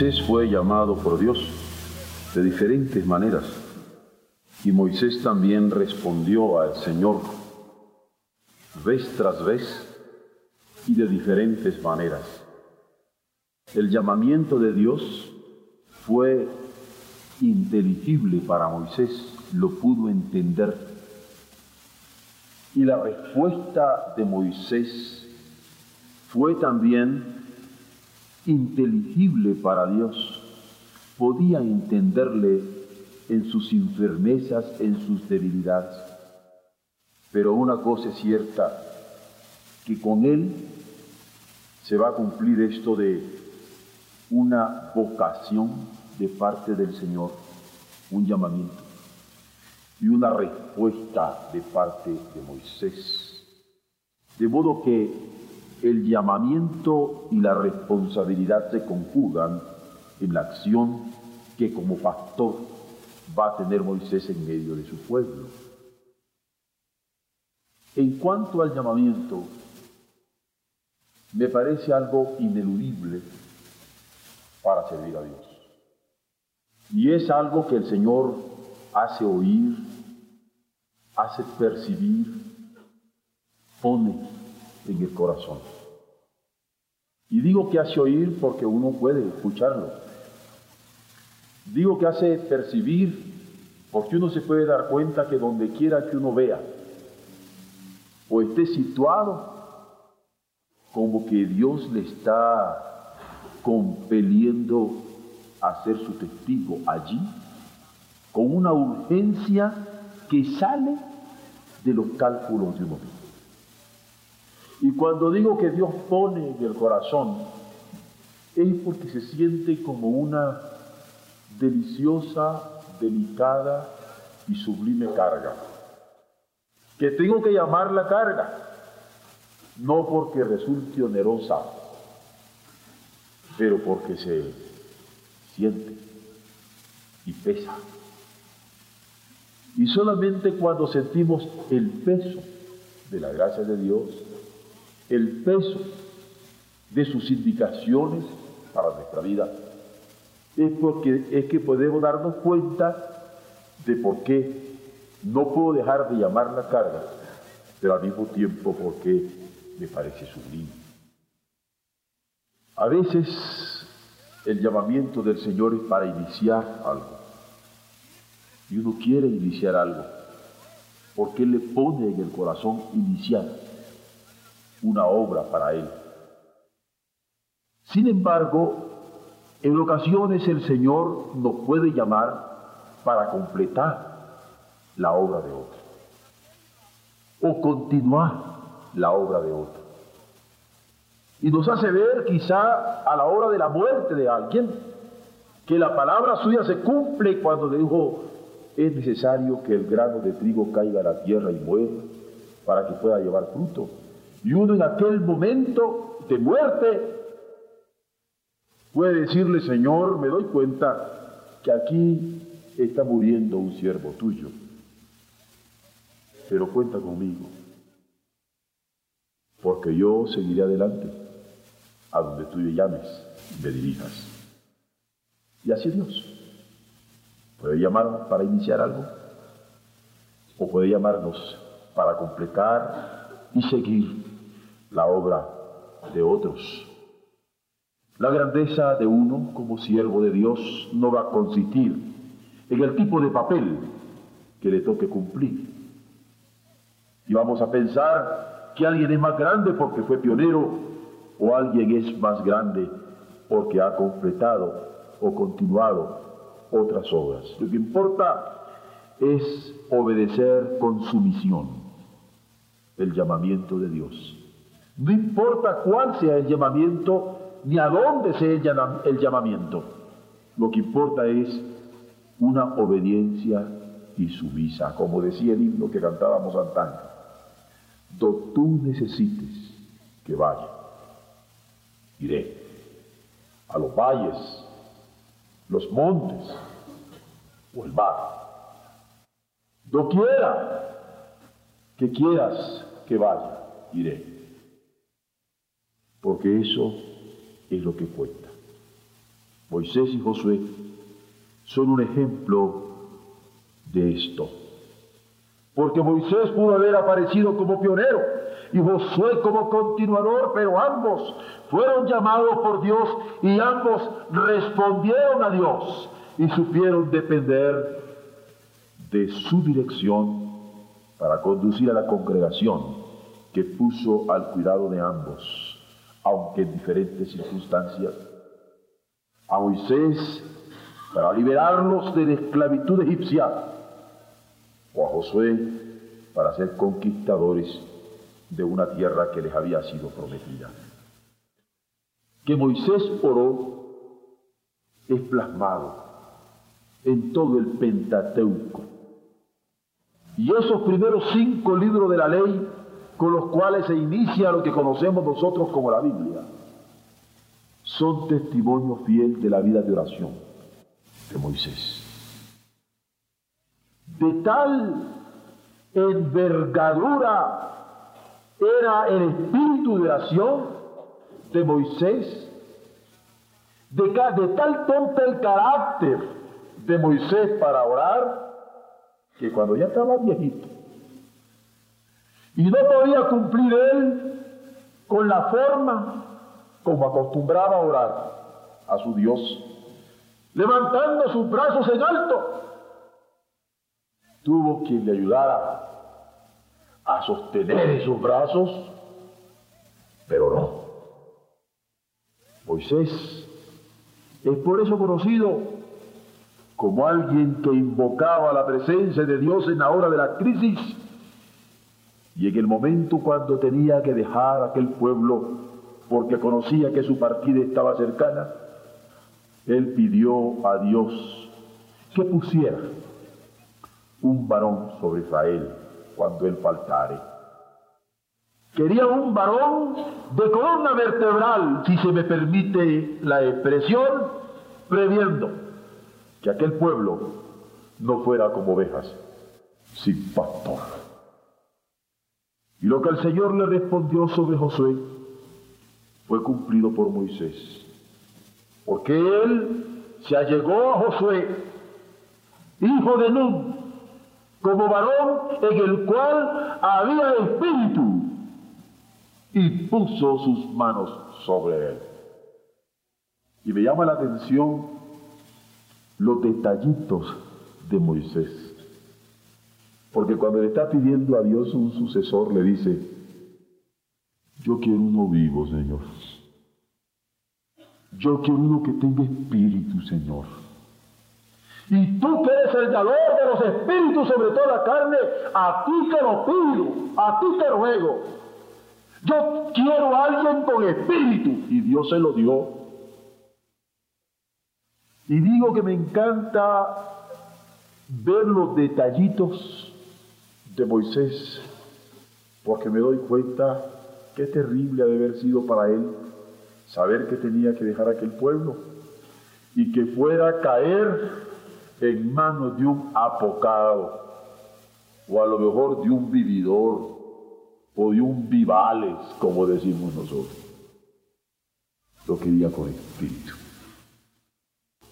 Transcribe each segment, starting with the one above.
Moisés fue llamado por Dios de diferentes maneras y Moisés también respondió al Señor vez tras vez y de diferentes maneras. El llamamiento de Dios fue inteligible para Moisés, lo pudo entender. Y la respuesta de Moisés fue también inteligible para Dios. Podía entenderle en sus enfermezas, en sus debilidades. Pero una cosa es cierta, que con Él se va a cumplir esto de una vocación de parte del Señor, un llamamiento y una respuesta de parte de Moisés. De modo que el llamamiento y la responsabilidad se conjugan en la acción que como pastor va a tener Moisés en medio de su pueblo. En cuanto al llamamiento, me parece algo ineludible para servir a Dios. Y es algo que el Señor hace oír, hace percibir, pone en el corazón. Y digo que hace oír porque uno puede escucharlo. Digo que hace percibir porque uno se puede dar cuenta que donde quiera que uno vea o esté situado, como que Dios le está compeliendo a ser su testigo allí, con una urgencia que sale de los cálculos de uno mismo. Y cuando digo que Dios pone en el corazón, es porque se siente como una deliciosa, delicada y sublime carga, que tengo que llamar la carga, no porque resulte onerosa, pero porque se siente y pesa. Y solamente cuando sentimos el peso de la gracia de Dios, el peso de sus indicaciones para nuestra vida, es porque es que podemos darnos cuenta de por qué no puedo dejar de llamar la carga, pero al mismo tiempo porque me parece sublime. A veces el llamamiento del Señor es para iniciar algo. Y uno quiere iniciar algo, porque Él le pone en el corazón iniciar una obra para Él. Sin embargo, en ocasiones el Señor nos puede llamar para completar la obra de otro o continuar la obra de otro. Y nos hace ver quizá a la hora de la muerte de alguien que la palabra suya se cumple cuando dijo es necesario que el grano de trigo caiga a la tierra y muera para que pueda llevar fruto. Y uno en aquel momento de muerte puede decirle, Señor, me doy cuenta que aquí está muriendo un siervo tuyo, pero cuenta conmigo porque yo seguiré adelante a donde tú me llames y me dirijas. Y así Dios. Puede llamarnos para iniciar algo o puede llamarnos para completar y seguir la obra de otros. La grandeza de uno como siervo de Dios no va a consistir en el tipo de papel que le toque cumplir. Y vamos a pensar que alguien es más grande porque fue pionero o alguien es más grande porque ha completado o continuado otras obras. Lo que importa es obedecer con sumisión el llamamiento de Dios. No importa cuál sea el llamamiento ni a dónde sea el llamamiento. Lo que importa es una obediencia y sumisa, como decía el himno que cantábamos antaño. Do tú necesites que vaya, iré a los valles, los montes o el mar. quiera que quieras que vaya, iré. Porque eso es lo que cuenta. Moisés y Josué son un ejemplo de esto. Porque Moisés pudo haber aparecido como pionero y Josué como continuador, pero ambos fueron llamados por Dios y ambos respondieron a Dios y supieron depender de su dirección para conducir a la congregación que puso al cuidado de ambos, aunque en diferentes circunstancias. A Moisés para liberarlos de la esclavitud egipcia, o a Josué para ser conquistadores de una tierra que les había sido prometida. Que Moisés oró es plasmado en todo el Pentateuco. Y esos primeros cinco libros de la ley con los cuales se inicia lo que conocemos nosotros como la Biblia, son testimonio fiel de la vida de oración de Moisés. De tal envergadura era el espíritu de oración de Moisés, de, tal tonta el carácter de Moisés para orar, que cuando ya estaba viejito y no podía cumplir él con la forma como acostumbraba orar a su Dios, levantando sus brazos en alto, tuvo quien le ayudara a sostener esos brazos, pero no. Moisés es por eso conocido como alguien que invocaba la presencia de Dios en la hora de la crisis y en el momento cuando tenía que dejar aquel pueblo porque conocía que su partida estaba cercana, él pidió a Dios que pusiera un varón sobre Israel cuando él faltare. Quería un varón de columna vertebral, si se me permite la expresión, previendo que aquel pueblo no fuera como ovejas sin pastor. Y lo que el Señor le respondió sobre Josué fue cumplido por Moisés, porque él se allegó a Josué, hijo de Nun, como varón en el cual había espíritu, y puso sus manos sobre él. Y me llama la atención los detallitos de Moisés. Porque cuando le está pidiendo a Dios un sucesor, le dice, yo quiero uno vivo, Señor. Yo quiero uno que tenga espíritu, Señor. Y tú que eres el dador de los espíritus sobre toda la carne, a ti te lo pido, a ti te ruego. Yo quiero a alguien con espíritu. Y Dios se lo dio. Y digo que me encanta ver los detallitos de Moisés, porque me doy cuenta qué terrible ha de haber sido para él saber que tenía que dejar aquel pueblo y que fuera a caer en manos de un apocado, o a lo mejor de un vividor, o de un vivales, como decimos nosotros. Lo quería con espíritu.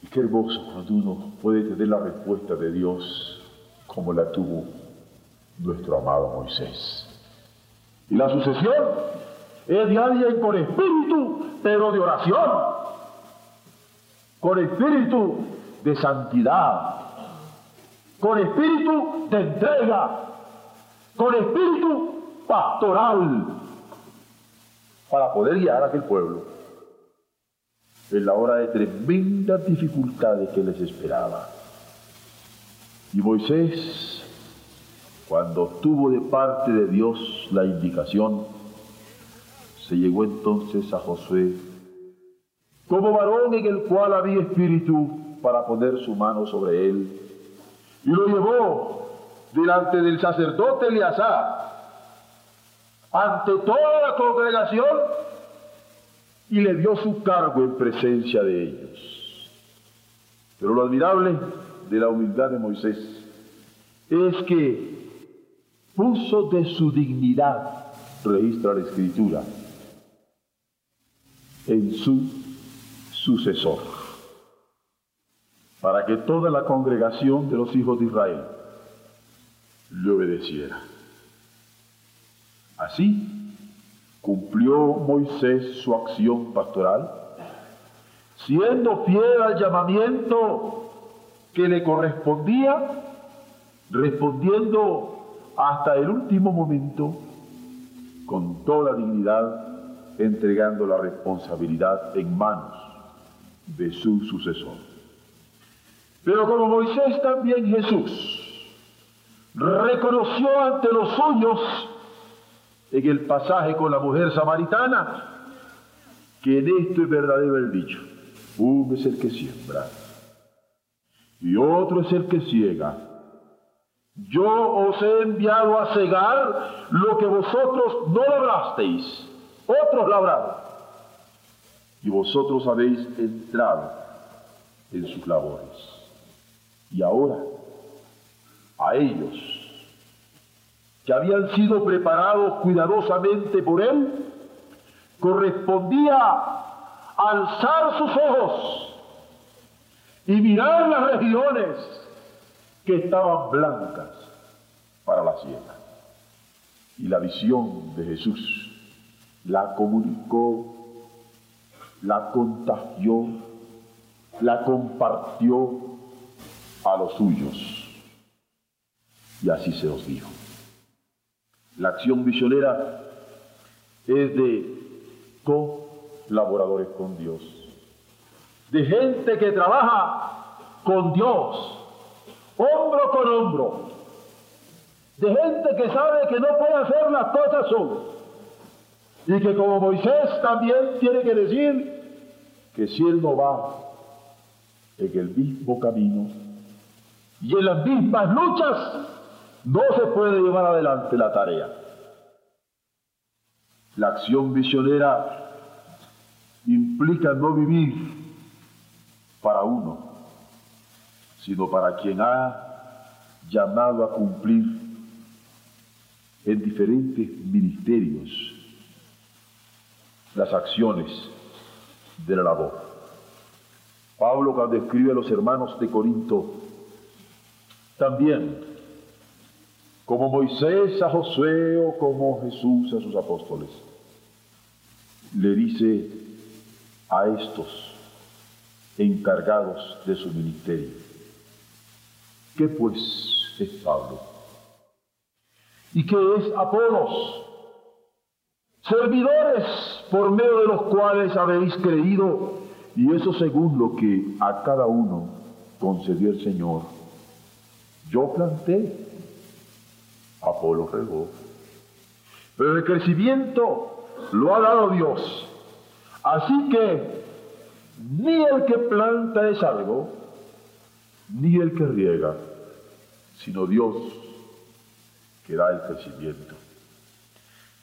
Y qué hermoso cuando uno puede tener la respuesta de Dios como la tuvo nuestro amado Moisés. Y la sucesión es de alguien con espíritu, pero de oración, con espíritu de santidad, con espíritu de entrega, con espíritu pastoral, para poder guiar a aquel pueblo en la hora de tremendas dificultades que les esperaba. Y Moisés, cuando tuvo de parte de Dios la indicación, se llegó entonces a Josué como varón en el cual había espíritu para poner su mano sobre él. Y lo llevó delante del sacerdote Eleazar, ante toda la congregación, y le dio su cargo en presencia de ellos. Pero lo admirable de la humildad de Moisés es que puso de su dignidad, registra la escritura, en su sucesor, para que toda la congregación de los hijos de Israel le obedeciera. Así cumplió Moisés su acción pastoral, siendo fiel al llamamiento que le correspondía, respondiendo hasta el último momento con toda dignidad, entregando la responsabilidad en manos de su sucesor. Pero como Moisés también Jesús reconoció ante los suyos en el pasaje con la mujer samaritana, que en esto es verdadero el dicho, uno es el que siembra y otro es el que ciega. Yo os he enviado a cegar lo que vosotros no labrasteis, otros labraron, y vosotros habéis entrado en sus labores. Y ahora, a ellos, que habían sido preparados cuidadosamente por él, correspondía alzar sus ojos y mirar las regiones que estaban blancas para la siega. Y la visión de Jesús la comunicó, la contagió, la compartió a los suyos. Y así se los dijo. La acción misionera es de colaboradores con Dios, de gente que trabaja con Dios, hombro con hombro, de gente que sabe que no puede hacer las cosas solo y que como Moisés también tiene que decir que si él no va en el mismo camino y en las mismas luchas, no se puede llevar adelante la tarea. La acción visionera implica no vivir para uno, sino para quien ha llamado a cumplir en diferentes ministerios las acciones de la labor. Pablo cuando escribe a los hermanos de Corinto, también como Moisés a Josué o como Jesús a sus apóstoles. Le dice a estos encargados de su ministerio, ¿qué pues es Pablo? ¿Y qué es Apolos? Servidores por medio de los cuales habéis creído, y eso según lo que a cada uno concedió el Señor. Yo planté, Apolo regó. Pero el crecimiento lo ha dado Dios. Así que ni el que planta es algo, ni el que riega, sino Dios que da el crecimiento.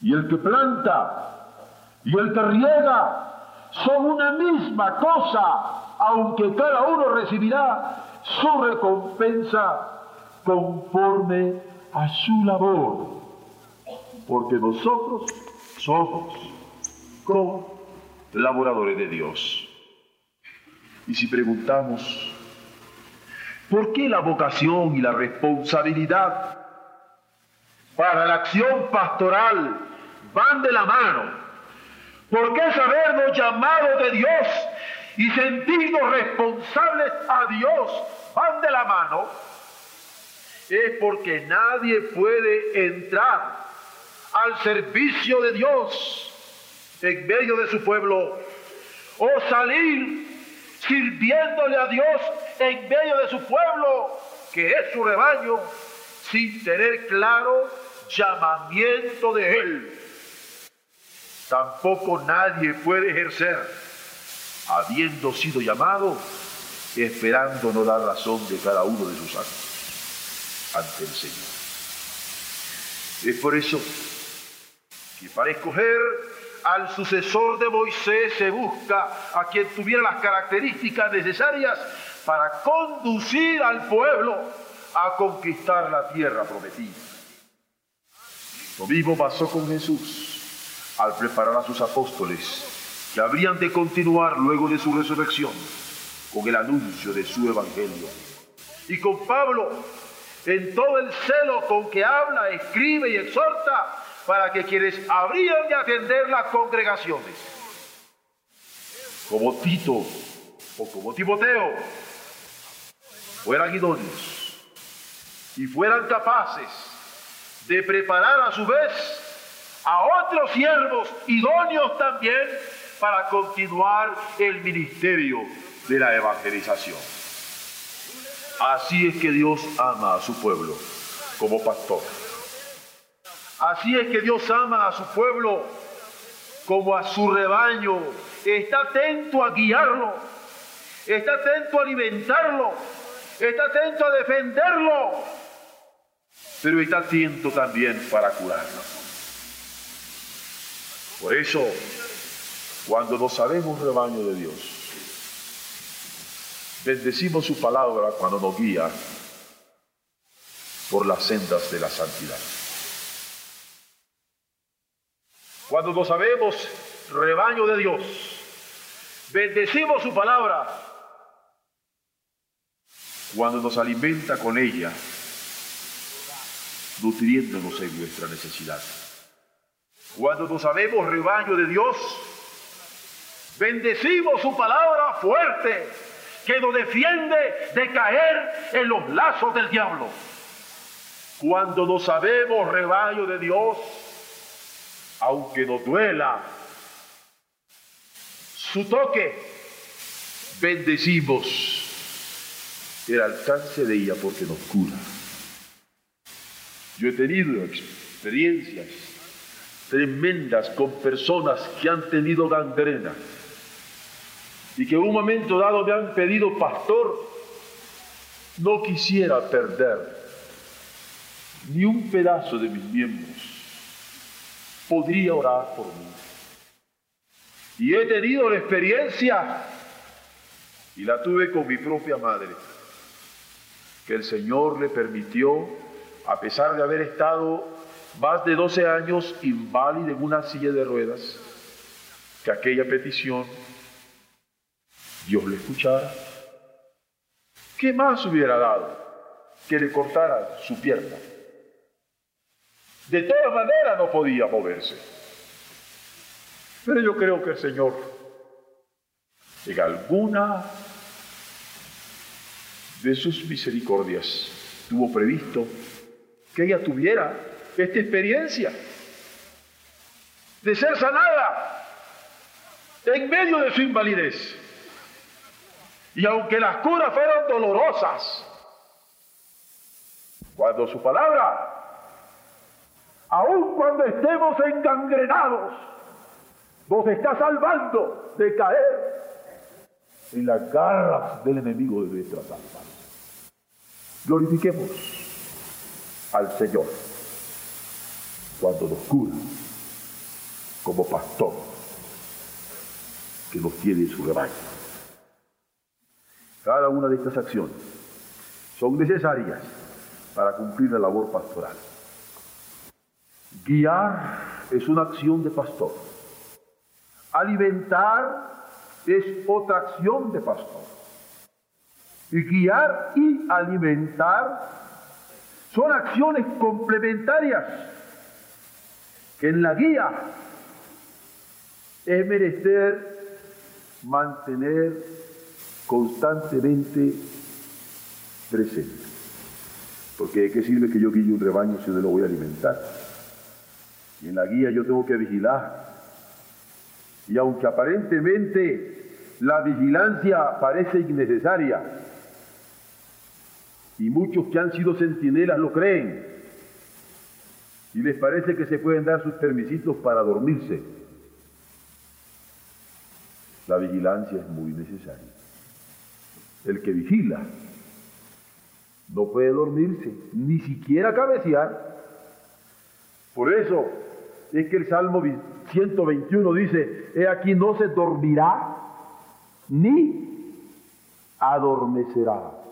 Y el que planta y el que riega son una misma cosa, aunque cada uno recibirá su recompensa conforme a su labor, porque nosotros somos colaboradores de Dios. Y si preguntamos, ¿por qué la vocación y la responsabilidad para la acción pastoral van de la mano? ¿Por qué sabernos llamados de Dios y sentirnos responsables a Dios van de la mano? es porque nadie puede entrar al servicio de Dios en medio de su pueblo o salir sirviéndole a Dios en medio de su pueblo, que es su rebaño, sin tener claro llamamiento de Él. Tampoco nadie puede ejercer habiendo sido llamado, esperando no dar razón de cada uno de sus actos ante el Señor. Es por eso que para escoger al sucesor de Moisés se busca a quien tuviera las características necesarias para conducir al pueblo a conquistar la tierra prometida. Lo mismo pasó con Jesús al preparar a sus apóstoles que habrían de continuar luego de su resurrección con el anuncio de su evangelio. Y con Pablo, en todo el celo con que habla, escribe y exhorta para que quienes habrían de atender las congregaciones, como Tito o como Timoteo, fueran idóneos y fueran capaces de preparar a su vez a otros siervos idóneos también para continuar el ministerio de la evangelización. Así es que Dios ama a su pueblo como pastor. Así es que Dios ama a su pueblo como a su rebaño. Está atento a guiarlo. Está atento a alimentarlo. Está atento a defenderlo. Pero está atento también para curarlo. Por eso cuando no sabemos rebaño de Dios, bendecimos su palabra cuando nos guía por las sendas de la santidad. Cuando no sabemos rebaño de Dios, bendecimos su palabra cuando nos alimenta con ella, nutriéndonos en nuestra necesidad. Cuando no sabemos rebaño de Dios, Bendecimos su palabra fuerte que nos defiende de caer en los lazos del diablo. Cuando no sabemos rebaño de Dios, aunque nos duela su toque, bendecimos el alcance de ella porque nos cura. Yo he tenido experiencias tremendas con personas que han tenido gangrena y que en un momento dado me han pedido, pastor, no quisiera perder ni un pedazo de mis miembros. Podría orar por mí. Y he tenido la experiencia, y la tuve con mi propia madre, que el Señor le permitió, a pesar de haber estado más de 12 años inválida en una silla de ruedas, que aquella petición Dios le escuchara. ¿Qué más hubiera dado que le cortara su pierna? De todas maneras no podía moverse. Pero yo creo que el Señor, en alguna de sus misericordias, tuvo previsto que ella tuviera esta experiencia de ser sanada en medio de su invalidez. Y aunque las curas fueron dolorosas, cuando su palabra, aun cuando estemos engangrenados, nos está salvando de caer en las garras del enemigo de nuestras almas. Glorifiquemos al Señor cuando nos cura como pastor que nos tiene en su rebaño. Cada una de estas acciones son necesarias para cumplir la labor pastoral. Guiar es una acción de pastor. Alimentar es otra acción de pastor. Y guiar y alimentar son acciones complementarias que en la guía es merecer mantener constantemente presente. Porque ¿de qué sirve que yo guíe un rebaño si no lo voy a alimentar? Y en la guía yo tengo que vigilar. Y aunque aparentemente la vigilancia parece innecesaria, y muchos que han sido centinelas lo creen, y les parece que se pueden dar sus permisitos para dormirse. la vigilancia es muy necesaria. El que vigila no puede dormirse, ni siquiera cabecear. Por eso es que el Salmo 121 dice, he aquí no se dormirá ni adormecerá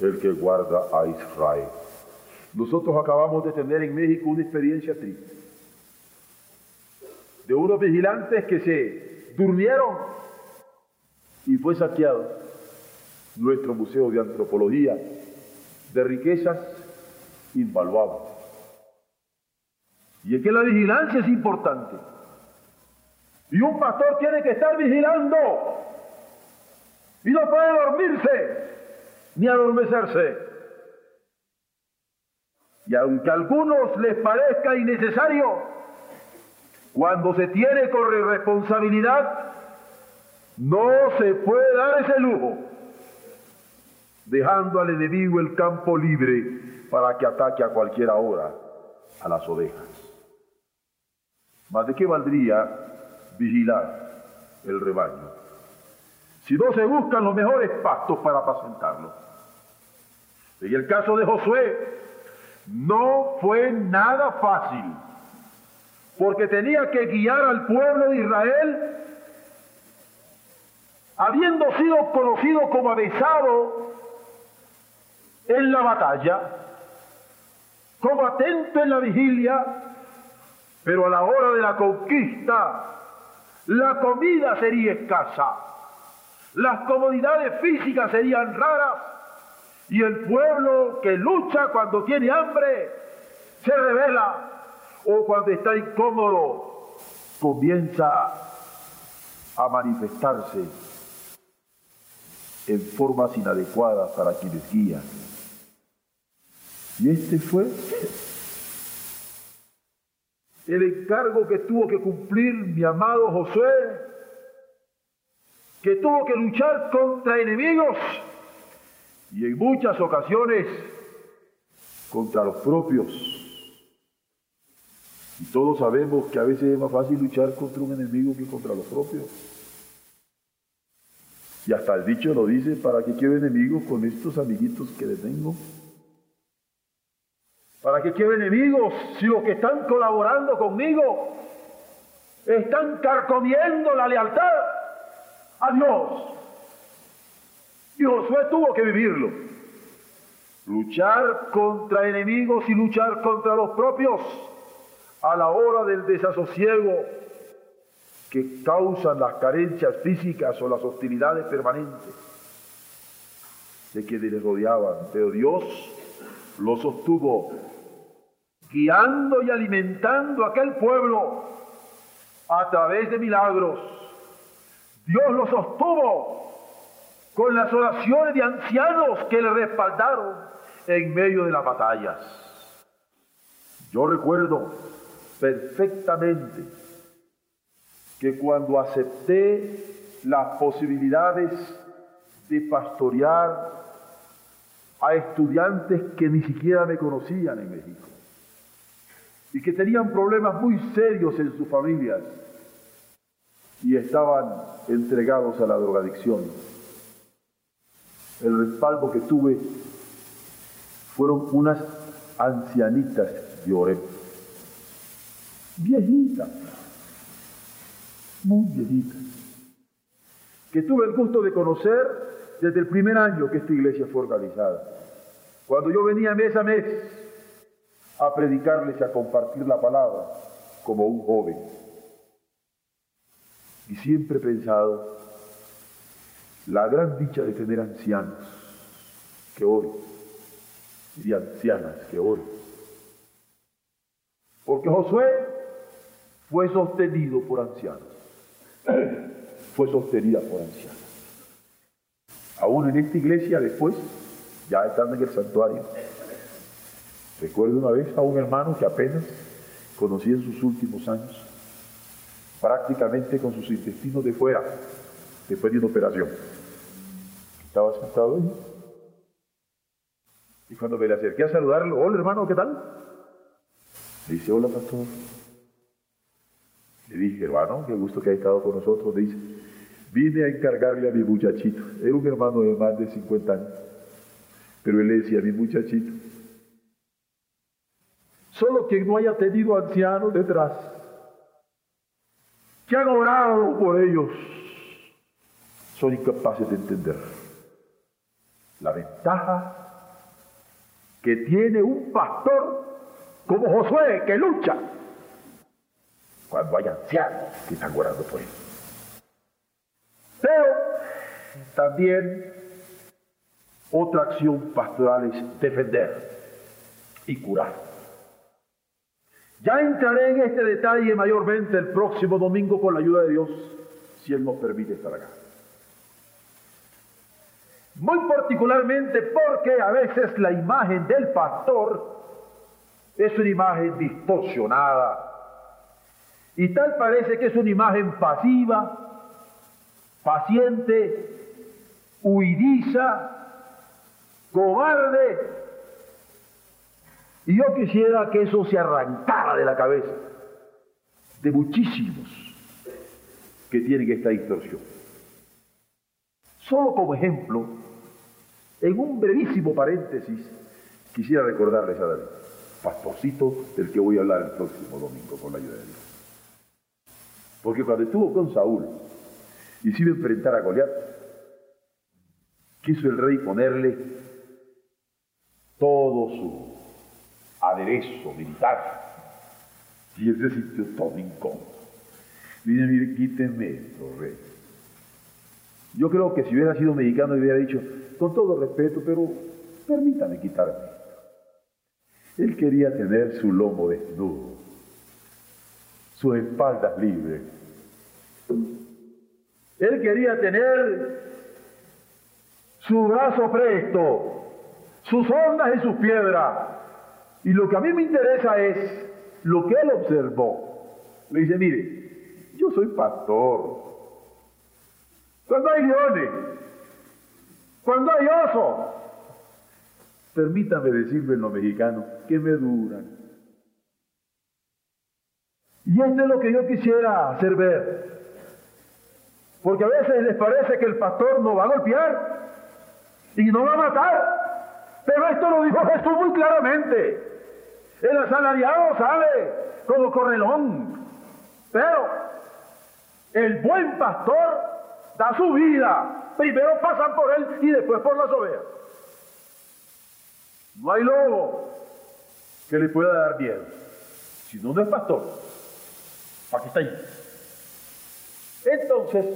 el que guarda a Israel. Nosotros acabamos de tener en México una experiencia triste de unos vigilantes que se durmieron y fue saqueado nuestro Museo de Antropología de riquezas invaluables. Y es que la vigilancia es importante. Y un pastor tiene que estar vigilando. Y no puede dormirse ni adormecerse. Y aunque a algunos les parezca innecesario, cuando se tiene con responsabilidad, no se puede dar ese lujo, dejando al enemigo el campo libre para que ataque a cualquier hora a las ovejas. ¿Más de qué valdría vigilar el rebaño? Si no se buscan los mejores pastos para apacentarlo. En el caso de Josué, no fue nada fácil, porque tenía que guiar al pueblo de Israel, habiendo sido conocido como avisado en la batalla, como atento en la vigilia, pero a la hora de la conquista, la comida sería escasa, las comodidades físicas serían raras, y el pueblo que lucha cuando tiene hambre se revela o cuando está incómodo comienza a manifestarse en formas inadecuadas para quienes guían. Y este fue el encargo que tuvo que cumplir mi amado Josué, que tuvo que luchar contra enemigos y en muchas ocasiones contra los propios. Y todos sabemos que a veces es más fácil luchar contra un enemigo que contra los propios. Y hasta el dicho lo dice, ¿para qué quiero enemigos con estos amiguitos que le tengo? ¿Para qué quiero enemigos si los que están colaborando conmigo están carcomiendo la lealtad a Dios? Y Josué tuvo que vivirlo. Luchar contra enemigos y luchar contra los propios a la hora del desasosiego que causan las carencias físicas o las hostilidades permanentes de quienes les rodeaban. Pero Dios lo sostuvo guiando y alimentando a aquel pueblo a través de milagros. Dios lo sostuvo con las oraciones de ancianos que le respaldaron en medio de las batallas. Yo recuerdo perfectamente que cuando acepté las posibilidades de pastorear a estudiantes que ni siquiera me conocían en México y que tenían problemas muy serios en sus familias y estaban entregados a la drogadicción el respaldo que tuve fueron unas ancianitas de Oreb, viejitas, muy viejitas, que tuve el gusto de conocer desde el primer año que esta iglesia fue organizada. Cuando yo venía mes a mes a predicarles y a compartir la palabra como un joven. Y siempre he pensado la gran dicha de tener ancianos que oren y ancianas que oren. Porque Josué fue sostenido por ancianos, fue sostenida por ancianos. Aún en esta iglesia después, ya estando en el santuario, recuerdo una vez a un hermano que apenas conocí en sus últimos años, prácticamente con sus intestinos de fuera, después de una operación. Estaba sentado ahí. Y cuando me le acerqué a saludarlo, hola hermano, ¿qué tal? Le dice, hola pastor. Le dije, hermano, qué gusto que haya estado con nosotros. Le dice, vine a encargarle a mi muchachito. Era un hermano de más de 50 años. Pero él decía, mi muchachito, solo quien no haya tenido ancianos detrás, que han orado por ellos, son incapaces de entender la ventaja que tiene un pastor como Josué que lucha cuando hay ancianos que están orando por él. Pero también otra acción pastoral es defender y curar. Ya entraré en este detalle mayormente el próximo domingo con la ayuda de Dios, si Él nos permite estar acá. Muy particularmente porque a veces la imagen del pastor es una imagen distorsionada. Y tal parece que es una imagen pasiva, paciente, huidiza, cobarde. Y yo quisiera que eso se arrancara de la cabeza de muchísimos que tienen esta distorsión. Solo como ejemplo, en un brevísimo paréntesis, quisiera recordarles a David, pastorcito del que voy a hablar el próximo domingo con la ayuda de Dios. Porque cuando estuvo con Saúl y se iba a enfrentar a Goliat, quiso el rey ponerle todo su aderezo militar. Y él se todo incómodo. Dice, mire, quíteme esto, rey. Yo creo que si hubiera sido mexicano hubiera dicho, con todo respeto, pero permítame quitarme. Él quería tener su lomo desnudo, sus espaldas libres. Él quería tener su brazo presto, sus ondas y sus piedras. Y lo que a mí me interesa es lo que él observó. Le dice, mire, yo soy pastor. Cuando hay leones, cuando hay osos, permítame decirlo en lo mexicano, que me duran. Y esto es lo que yo quisiera hacer ver. Porque a veces les parece que el pastor no va a golpear y no va a matar. Pero esto lo dijo Jesús muy claramente. El asalariado sale como correlón. Pero el buen pastor da su vida. Primero pasan por él y después por las ovejas. No hay lobo que le pueda dar miedo. Si no, no es pastor. Aquí está ahí. Entonces,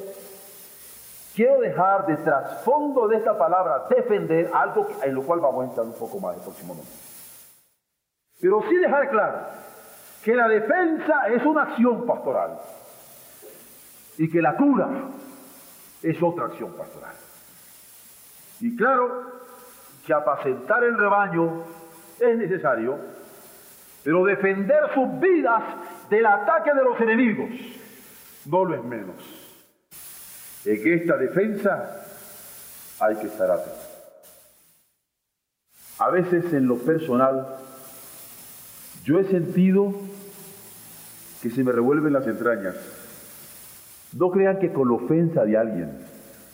quiero dejar de trasfondo de esta palabra defender algo en lo cual vamos a entrar un poco más el próximo momento. Pero sí dejar claro que la defensa es una acción pastoral y que la cura es otra acción pastoral. Y claro que apacentar el rebaño es necesario, pero defender sus vidas del ataque de los enemigos no lo es menos. En esta defensa hay que estar atento. A veces en lo personal yo he sentido que se me revuelven las entrañas. No crean que con la ofensa de alguien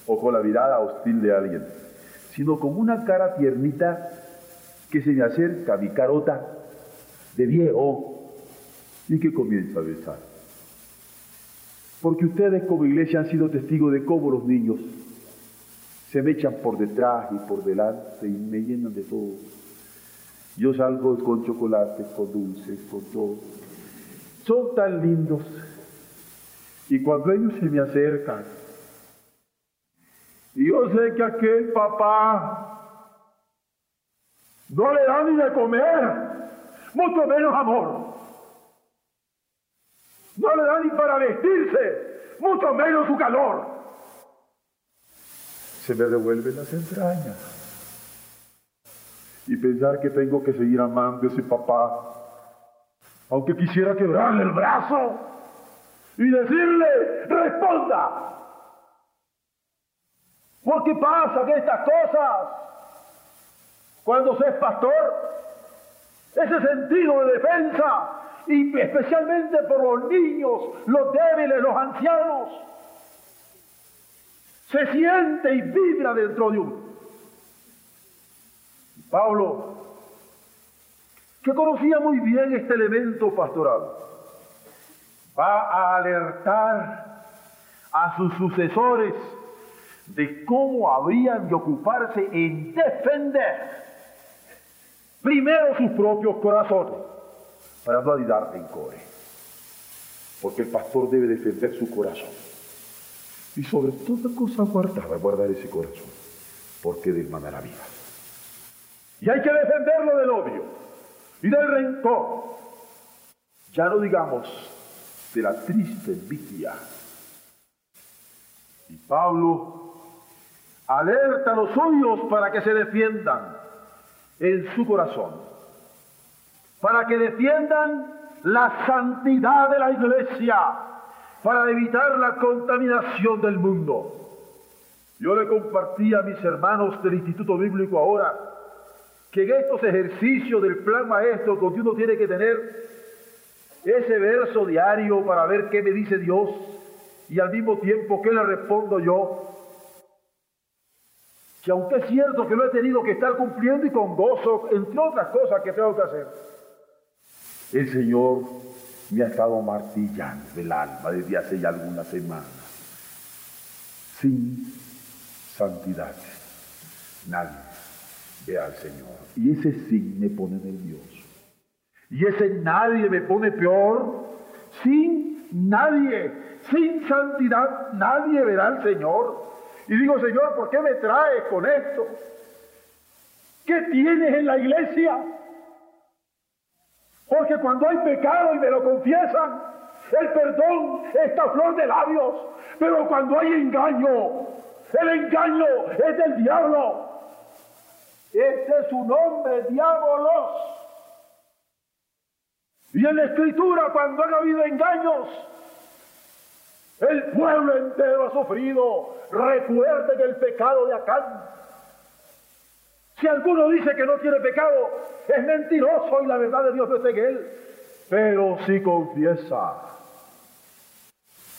o con la mirada hostil de alguien, sino con una cara tiernita que se me acerca mi carota de viejo y que comienza a besar. Porque ustedes como iglesia han sido testigos de cómo los niños se me echan por detrás y por delante y me llenan de todo. Yo salgo con chocolate, con dulces, con todo. Son tan lindos. Y cuando ellos se me acercan, y yo sé que aquel papá no le da ni de comer, mucho menos amor. No le da ni para vestirse, mucho menos su calor. Se me revuelven las entrañas y pensar que tengo que seguir amando a ese papá, aunque quisiera quebrarle el brazo y decirle, responda. Porque pasan estas cosas cuando se es pastor, ese sentido de defensa y especialmente por los niños, los débiles, los ancianos. se siente y vibra dentro de uno. Pablo, que conocía muy bien este elemento pastoral, va a alertar a sus sucesores de cómo habrían de ocuparse en defender primero sus propios corazones, para no en rencores. Porque el pastor debe defender su corazón. Y sobre toda cosa guardada, guardar ese corazón, porque de la vida. Y hay que defenderlo del odio y del rencor. Ya no digamos de la triste envidia. Y Pablo alerta a los suyos para que se defiendan en su corazón, para que defiendan la santidad de la iglesia, para evitar la contaminación del mundo. Yo le compartí a mis hermanos del Instituto Bíblico ahora que en estos ejercicios del plan maestro, donde uno tiene que tener ese verso diario para ver qué me dice Dios y al mismo tiempo qué le respondo yo, que aunque es cierto que lo he tenido que estar cumpliendo y con gozo, entre otras cosas que tengo que hacer, el Señor me ha estado martillando el alma desde hace ya algunas semanas. Sin santidad, nadie ve al Señor. Y ese sí me pone nervioso. Y ese nadie me pone peor. Sin nadie, sin santidad, nadie verá al Señor. Y digo, Señor, ¿por qué me traes con esto? ¿Qué tienes en la iglesia? Porque cuando hay pecado y me lo confiesan, el perdón está flor de labios. Pero cuando hay engaño, el engaño es del diablo. Ese es su nombre, diabolos. Y en la escritura, cuando han habido engaños, el pueblo entero ha sufrido. Recuerden el pecado de Acán. Si alguno dice que no tiene pecado, es mentiroso y la verdad de Dios no está en él. Pero si confiesa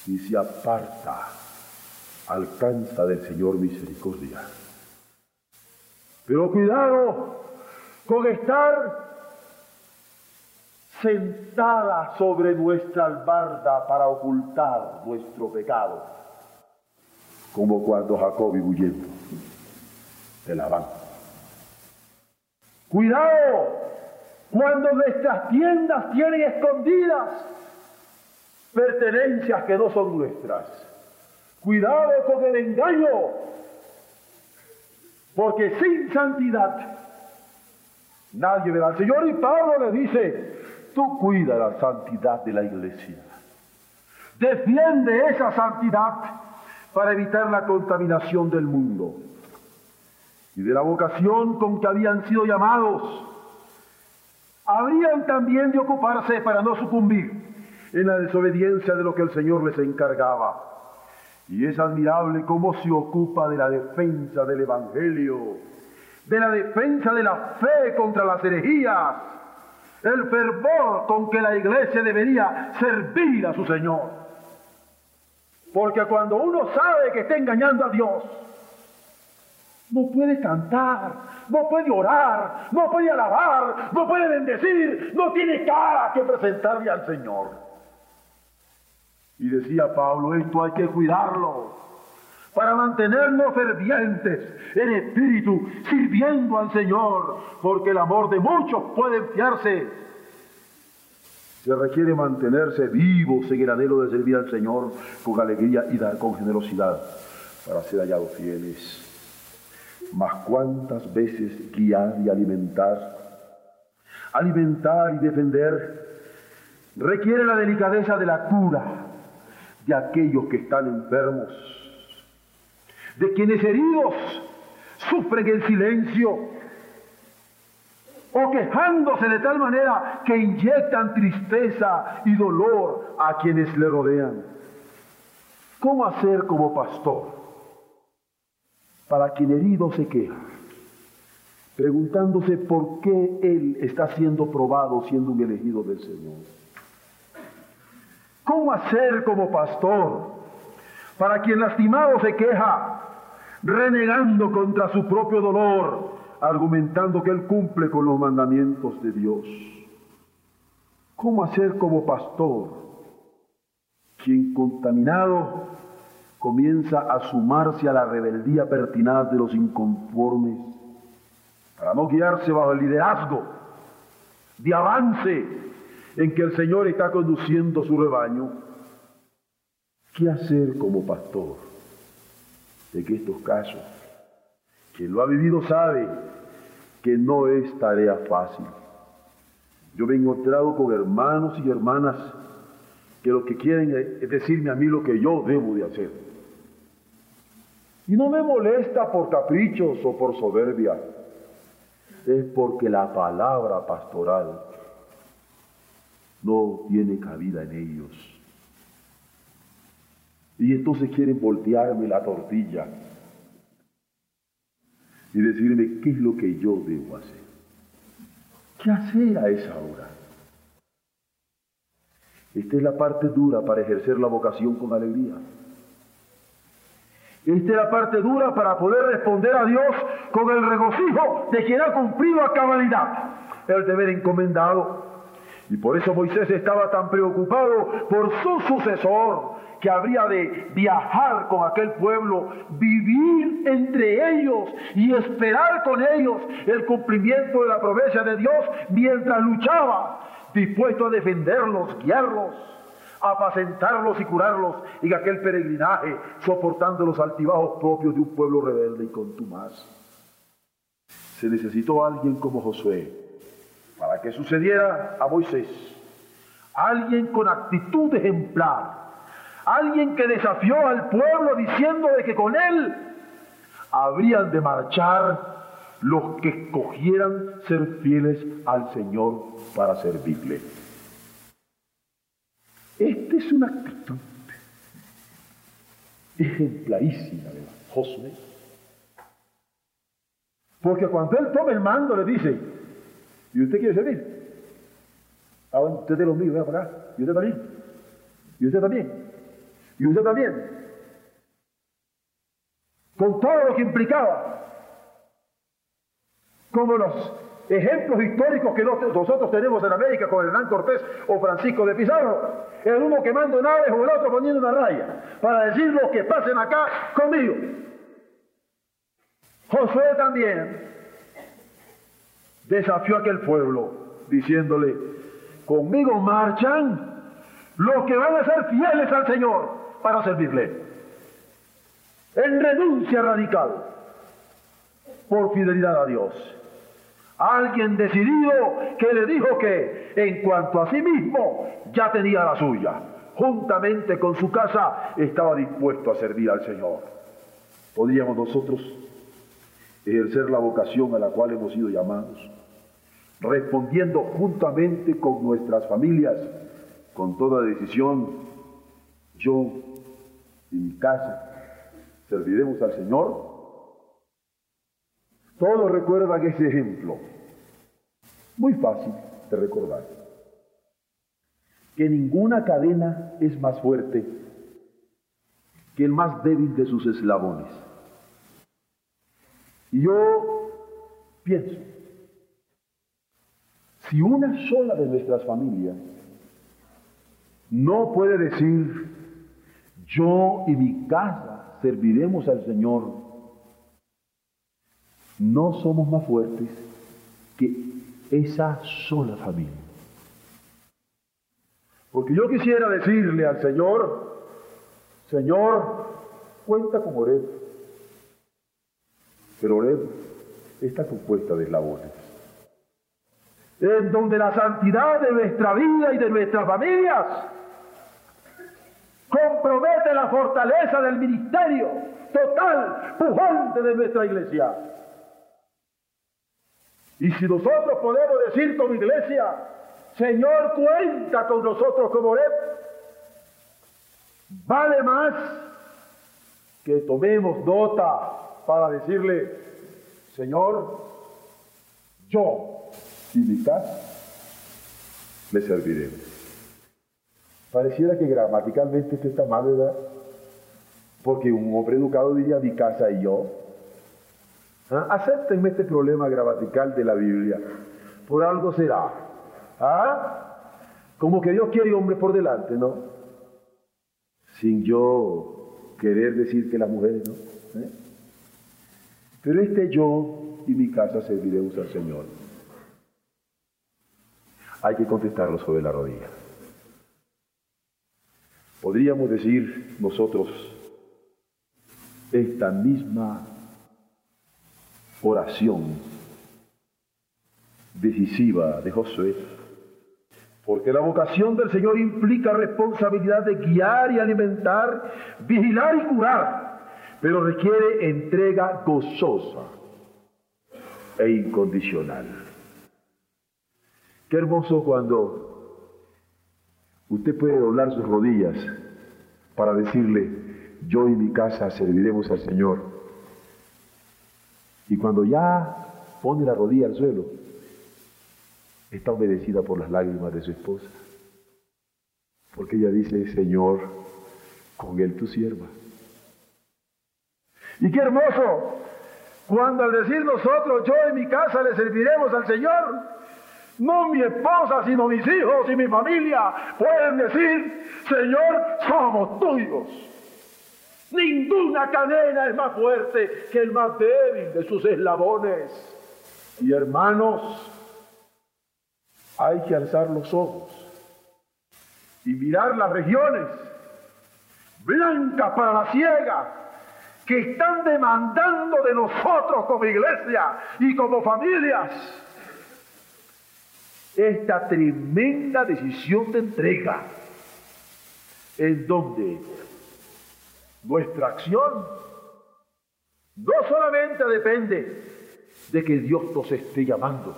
y se aparta, alcanza del Señor misericordia. Pero cuidado con estar sentada sobre nuestra albarda para ocultar nuestro pecado, como cuando Jacob y huyendo de Labán. Cuidado cuando nuestras tiendas tienen escondidas pertenencias que no son nuestras. Cuidado con el engaño, porque sin santidad nadie verá al Señor. Y Pablo le dice, Tú cuida la santidad de la iglesia. Defiende esa santidad para evitar la contaminación del mundo y de la vocación con que habían sido llamados. Habrían también de ocuparse para no sucumbir en la desobediencia de lo que el Señor les encargaba. Y es admirable cómo se ocupa de la defensa del Evangelio, de la defensa de la fe contra las herejías, el fervor con que la iglesia debería servir a su Señor. Porque cuando uno sabe que está engañando a Dios, no puede cantar, no puede orar, no puede alabar, no puede bendecir, no tiene cara que presentarle al Señor. Y decía Pablo, esto hay que cuidarlo para mantenernos fervientes en espíritu, sirviendo al Señor, porque el amor de muchos puede enfriarse. Se requiere mantenerse vivos en el anhelo de servir al Señor con alegría y con generosidad para ser hallados fieles. Mas cuántas veces guiar y alimentar, alimentar y defender, requiere la delicadeza de la cura de aquellos que están enfermos de quienes heridos sufren el silencio o quejándose de tal manera que inyectan tristeza y dolor a quienes le rodean. ¿Cómo hacer como pastor para quien herido se queja? Preguntándose por qué él está siendo probado siendo un elegido del Señor. ¿Cómo hacer como pastor para quien lastimado se queja renegando contra su propio dolor, argumentando que él cumple con los mandamientos de Dios. ¿Cómo hacer como pastor quien contaminado comienza a sumarse a la rebeldía pertinaz de los inconformes para no guiarse bajo el liderazgo de avance en que el Señor está conduciendo su rebaño? ¿Qué hacer como pastor de que estos casos? Quien lo ha vivido sabe que no es tarea fácil. Yo me he encontrado con hermanos y hermanas que lo que quieren es decirme a mí lo que yo debo de hacer. Y no me molesta por caprichos o por soberbia, es porque la palabra pastoral no tiene cabida en ellos. Y entonces quieren voltearme la tortilla y decirme qué es lo que yo debo hacer. ¿Qué hacer a esa hora? Esta es la parte dura para ejercer la vocación con alegría. Esta es la parte dura para poder responder a Dios con el regocijo de quien ha cumplido a cabalidad el deber encomendado. Y por eso Moisés estaba tan preocupado por su sucesor, que habría de viajar con aquel pueblo, vivir entre ellos y esperar con ellos el cumplimiento de la promesa de Dios mientras luchaba, dispuesto a defenderlos, guiarlos, apacentarlos y curarlos en aquel peregrinaje, soportando los altibajos propios de un pueblo rebelde y contumaz. Se necesitó alguien como Josué para que sucediera a Moisés, alguien con actitud ejemplar, alguien que desafió al pueblo diciendo de que con él habrían de marchar los que escogieran ser fieles al Señor para servirle. Esta es una actitud ejemplarísima de Josué. Porque cuando él toma el mando le dice, ¿y usted quiere servir? Ah, usted es de los míos, venga para. ¿Y usted también? ¿Y usted también? Y usted también. Con todo lo que implicaba. Como los ejemplos históricos que nosotros tenemos en América con Hernán Cortés o Francisco de Pizarro. El uno quemando naves o el otro poniendo una raya. Para decir lo que pasen acá conmigo. Josué también desafió a aquel pueblo diciéndole, conmigo marchan los que van a ser fieles al Señor para servirle. En renuncia radical por fidelidad a Dios. Alguien decidido que le dijo que en cuanto a sí mismo ya tenía la suya. Juntamente con su casa estaba dispuesto a servir al Señor. Podríamos nosotros ejercer la vocación a la cual hemos sido llamados, respondiendo juntamente con nuestras familias, con toda decisión, yo y mi casa serviremos al Señor. Todos recuerdan ese ejemplo. Muy fácil de recordar. Que ninguna cadena es más fuerte que el más débil de sus eslabones. Y yo pienso, si una sola de nuestras familias no puede decir, yo y mi casa serviremos al Señor, no somos más fuertes que esa sola familia. Porque yo quisiera decirle al Señor, Señor, cuenta con Oreb. Pero Oreb está compuesta de eslabones. En donde la santidad de nuestra vida y de nuestras familias compromete la fortaleza del ministerio total, pujante de nuestra iglesia. Y si nosotros podemos decir como iglesia, Señor, cuenta con nosotros como Oreb, vale más que tomemos nota para decirle, Señor, yo y mi casa le serviremos. Pareciera que gramaticalmente esto está mal, ¿verdad? Porque un hombre educado diría mi casa y yo. ¿Ah? Acéptenme este problema gramatical de la Biblia. Por algo será. ¿Ah? Como que Dios quiere hombre por delante, ¿no? Sin yo querer decir que las mujeres no. ¿eh? Pero este yo y mi casa serviremos al Señor. Hay que contestarlo sobre la rodilla. Podríamos decir nosotros esta misma oración decisiva de Josué, porque la vocación del Señor implica responsabilidad de guiar y alimentar, vigilar y curar, pero requiere entrega gozosa e incondicional. Qué hermoso cuando usted puede doblar sus rodillas para decirle, yo y mi casa serviremos al Señor. Y cuando ya pone la rodilla al suelo, está obedecida por las lágrimas de su esposa. Porque ella dice, Señor, con él tu sierva. Y qué hermoso, cuando al decir nosotros, yo en mi casa le serviremos al Señor, no mi esposa, sino mis hijos y mi familia pueden decir, Señor, somos tuyos. Ninguna cadena es más fuerte que el más débil de sus eslabones. Y hermanos, hay que alzar los ojos y mirar las regiones blancas para la ciega que están demandando de nosotros como iglesia y como familias esta tremenda decisión de entrega en donde nuestra acción no solamente depende de que Dios nos esté llamando,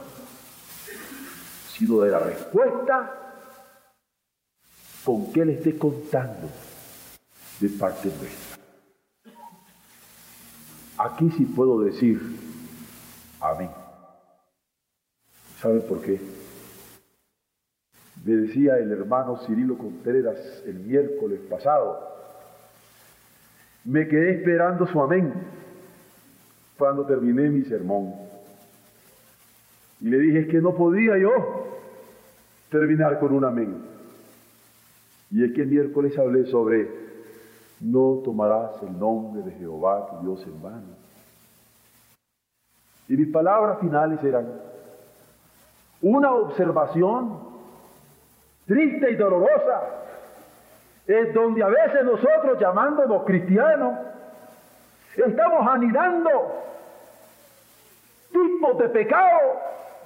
sino de la respuesta con que Él esté contando de parte nuestra. Aquí sí puedo decir a mí. ¿Sabe por qué? Me decía el hermano Cirilo Contreras el miércoles pasado, me quedé esperando su amén cuando terminé mi sermón. Y le dije que no podía yo terminar con un amén. Y es que el miércoles hablé sobre no tomarás el nombre de Jehová tu Dios en vano. Y mis palabras finales eran una observación triste y dolorosa es donde a veces nosotros llamándonos cristianos, estamos anidando tipos de pecado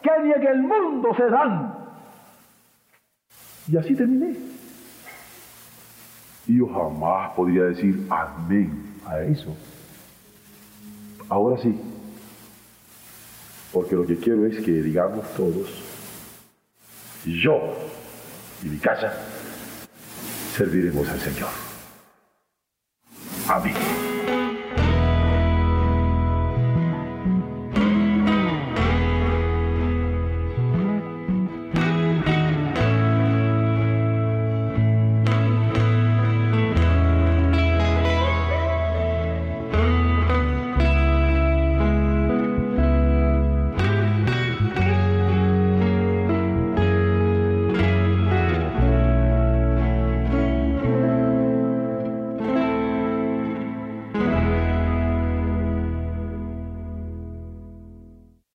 que ni en el mundo se dan. Y así terminé. Y yo jamás podría decir amén a eso. Ahora sí. Porque lo que quiero es que digamos todos, yo y mi casa serviremos al Señor.